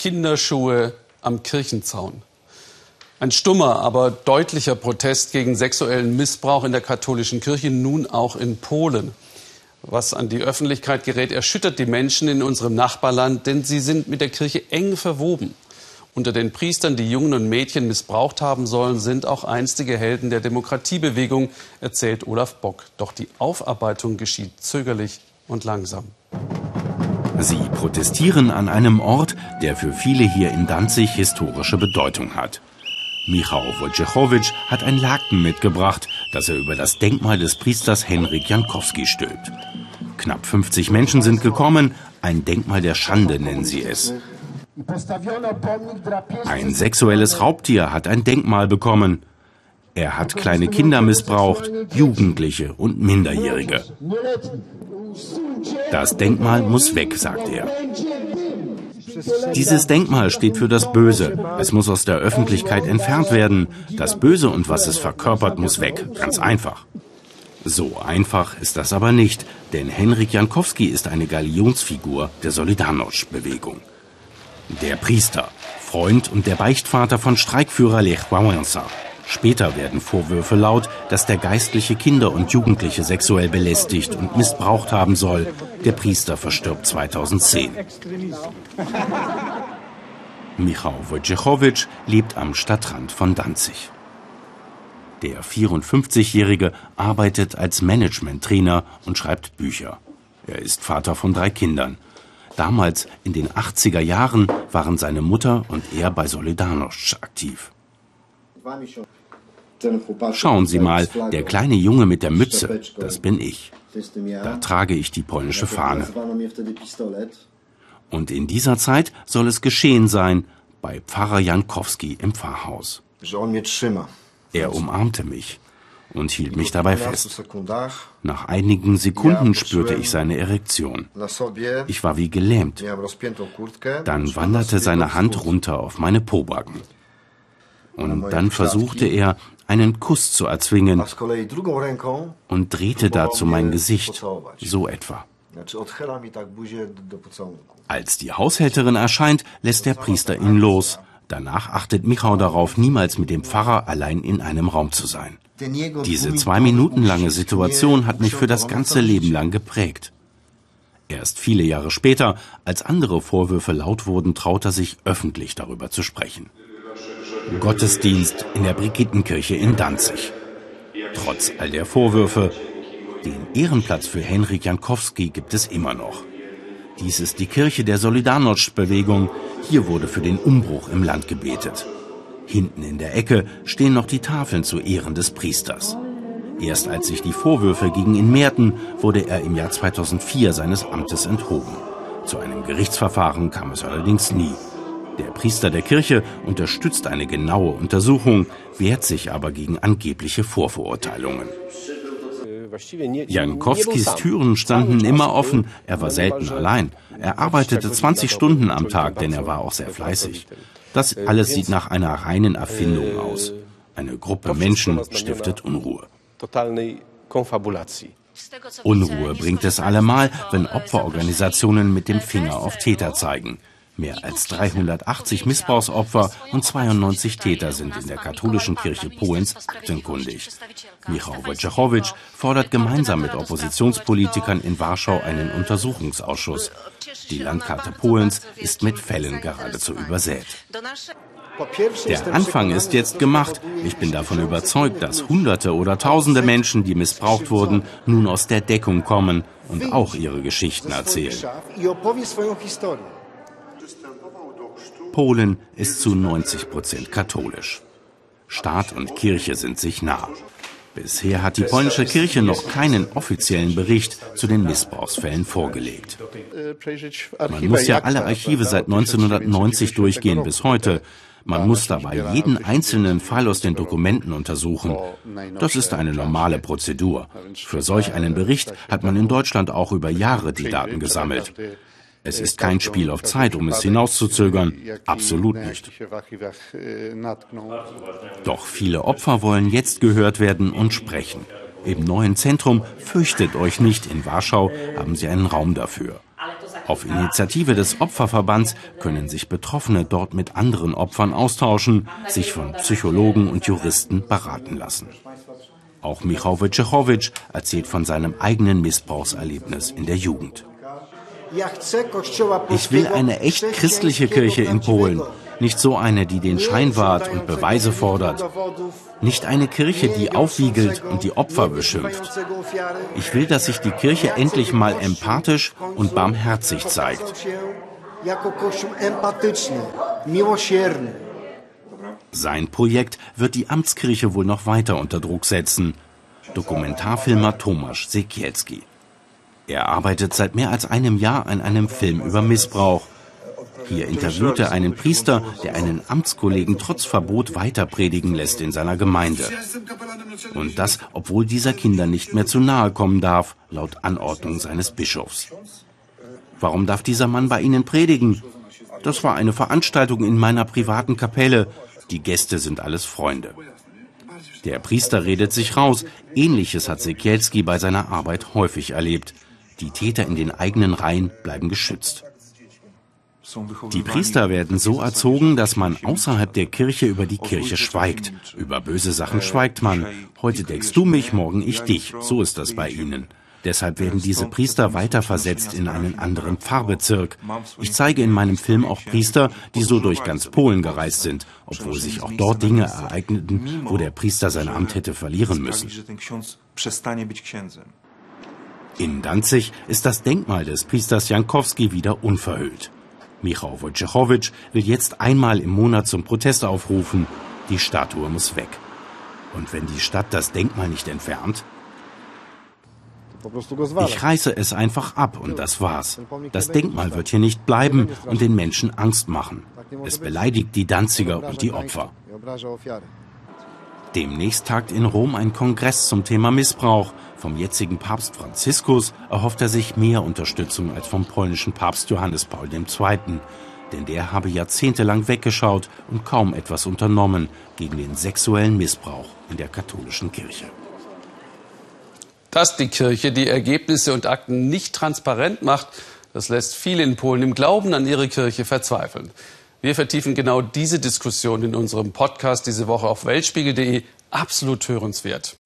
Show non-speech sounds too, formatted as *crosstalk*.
Kinderschuhe am Kirchenzaun. Ein stummer, aber deutlicher Protest gegen sexuellen Missbrauch in der katholischen Kirche, nun auch in Polen. Was an die Öffentlichkeit gerät, erschüttert die Menschen in unserem Nachbarland, denn sie sind mit der Kirche eng verwoben. Unter den Priestern, die Jungen und Mädchen missbraucht haben sollen, sind auch einstige Helden der Demokratiebewegung, erzählt Olaf Bock. Doch die Aufarbeitung geschieht zögerlich und langsam. Sie protestieren an einem Ort, der für viele hier in Danzig historische Bedeutung hat. Michał Wojciechowicz hat ein Laken mitgebracht, das er über das Denkmal des Priesters Henrik Jankowski stülpt. Knapp 50 Menschen sind gekommen, ein Denkmal der Schande nennen sie es. Ein sexuelles Raubtier hat ein Denkmal bekommen. Er hat kleine Kinder missbraucht, Jugendliche und Minderjährige. Das Denkmal muss weg, sagt er. Dieses Denkmal steht für das Böse. Es muss aus der Öffentlichkeit entfernt werden. Das Böse und was es verkörpert, muss weg. Ganz einfach. So einfach ist das aber nicht, denn Henrik Jankowski ist eine Galionsfigur der Solidarność-Bewegung. Der Priester, Freund und der Beichtvater von Streikführer Lech Wałęsa. Später werden Vorwürfe laut, dass der Geistliche Kinder und Jugendliche sexuell belästigt und missbraucht haben soll. Der Priester verstirbt 2010. *laughs* Michał Wojciechowicz lebt am Stadtrand von Danzig. Der 54-Jährige arbeitet als Management-Trainer und schreibt Bücher. Er ist Vater von drei Kindern. Damals, in den 80er Jahren, waren seine Mutter und er bei Solidarność aktiv. Schauen Sie mal, der kleine Junge mit der Mütze, das bin ich. Da trage ich die polnische Fahne. Und in dieser Zeit soll es geschehen sein, bei Pfarrer Jankowski im Pfarrhaus. Er umarmte mich und hielt mich dabei fest. Nach einigen Sekunden spürte ich seine Erektion. Ich war wie gelähmt. Dann wanderte seine Hand runter auf meine Pobacken. Und dann versuchte er, einen Kuss zu erzwingen und drehte dazu mein Gesicht, so etwa. Als die Haushälterin erscheint, lässt der Priester ihn los. Danach achtet Michał darauf, niemals mit dem Pfarrer allein in einem Raum zu sein. Diese zwei Minuten lange Situation hat mich für das ganze Leben lang geprägt. Erst viele Jahre später, als andere Vorwürfe laut wurden, traut er sich öffentlich darüber zu sprechen. Gottesdienst in der Brigittenkirche in Danzig. Trotz all der Vorwürfe, den Ehrenplatz für Henrik Jankowski gibt es immer noch. Dies ist die Kirche der Solidarność-Bewegung. Hier wurde für den Umbruch im Land gebetet. Hinten in der Ecke stehen noch die Tafeln zu Ehren des Priesters. Erst als sich die Vorwürfe gegen ihn mehrten, wurde er im Jahr 2004 seines Amtes enthoben. Zu einem Gerichtsverfahren kam es allerdings nie. Der Priester der Kirche unterstützt eine genaue Untersuchung, wehrt sich aber gegen angebliche Vorverurteilungen. Jankowskis Türen standen immer offen, er war selten allein. Er arbeitete 20 Stunden am Tag, denn er war auch sehr fleißig. Das alles sieht nach einer reinen Erfindung aus. Eine Gruppe Menschen stiftet Unruhe. Unruhe bringt es allemal, wenn Opferorganisationen mit dem Finger auf Täter zeigen. Mehr als 380 Missbrauchsopfer und 92 Täter sind in der katholischen Kirche Polens aktenkundig. Michał Wojciechowicz fordert gemeinsam mit Oppositionspolitikern in Warschau einen Untersuchungsausschuss. Die Landkarte Polens ist mit Fällen geradezu übersät. Der Anfang ist jetzt gemacht. Ich bin davon überzeugt, dass Hunderte oder Tausende Menschen, die missbraucht wurden, nun aus der Deckung kommen und auch ihre Geschichten erzählen. Polen ist zu 90 Prozent katholisch. Staat und Kirche sind sich nah. Bisher hat die polnische Kirche noch keinen offiziellen Bericht zu den Missbrauchsfällen vorgelegt. Man muss ja alle Archive seit 1990 durchgehen bis heute. Man muss dabei jeden einzelnen Fall aus den Dokumenten untersuchen. Das ist eine normale Prozedur. Für solch einen Bericht hat man in Deutschland auch über Jahre die Daten gesammelt. Es ist kein Spiel auf Zeit, um es hinauszuzögern. Absolut nicht. Doch viele Opfer wollen jetzt gehört werden und sprechen. Im neuen Zentrum Fürchtet euch nicht in Warschau haben sie einen Raum dafür. Auf Initiative des Opferverbands können sich Betroffene dort mit anderen Opfern austauschen, sich von Psychologen und Juristen beraten lassen. Auch Michał Wojciechowicz erzählt von seinem eigenen Missbrauchserlebnis in der Jugend. Ich will eine echt christliche Kirche in Polen, nicht so eine, die den Schein wahrt und Beweise fordert. Nicht eine Kirche, die aufwiegelt und die Opfer beschimpft. Ich will, dass sich die Kirche endlich mal empathisch und barmherzig zeigt. Sein Projekt wird die Amtskirche wohl noch weiter unter Druck setzen. Dokumentarfilmer Tomasz Sekielski. Er arbeitet seit mehr als einem Jahr an einem Film über Missbrauch. Hier interviewt er einen Priester, der einen Amtskollegen trotz Verbot weiter predigen lässt in seiner Gemeinde. Und das, obwohl dieser Kinder nicht mehr zu nahe kommen darf, laut Anordnung seines Bischofs. Warum darf dieser Mann bei Ihnen predigen? Das war eine Veranstaltung in meiner privaten Kapelle. Die Gäste sind alles Freunde. Der Priester redet sich raus. Ähnliches hat Sekielski bei seiner Arbeit häufig erlebt. Die Täter in den eigenen Reihen bleiben geschützt. Die Priester werden so erzogen, dass man außerhalb der Kirche über die Kirche schweigt. Über böse Sachen schweigt man. Heute deckst du mich, morgen ich dich. So ist das bei ihnen. Deshalb werden diese Priester weiterversetzt in einen anderen Pfarrbezirk. Ich zeige in meinem Film auch Priester, die so durch ganz Polen gereist sind, obwohl sich auch dort Dinge ereigneten, wo der Priester sein Amt hätte verlieren müssen. In Danzig ist das Denkmal des Priesters Jankowski wieder unverhüllt. Michał Wojciechowicz will jetzt einmal im Monat zum Protest aufrufen. Die Statue muss weg. Und wenn die Stadt das Denkmal nicht entfernt? Ich reiße es einfach ab und das war's. Das Denkmal wird hier nicht bleiben und den Menschen Angst machen. Es beleidigt die Danziger und die Opfer. Demnächst tagt in Rom ein Kongress zum Thema Missbrauch. Vom jetzigen Papst Franziskus erhofft er sich mehr Unterstützung als vom polnischen Papst Johannes Paul II. Denn der habe jahrzehntelang weggeschaut und kaum etwas unternommen gegen den sexuellen Missbrauch in der katholischen Kirche. Dass die Kirche die Ergebnisse und Akten nicht transparent macht, das lässt viele in Polen im Glauben an ihre Kirche verzweifeln. Wir vertiefen genau diese Diskussion in unserem Podcast diese Woche auf weltspiegel.de. Absolut hörenswert.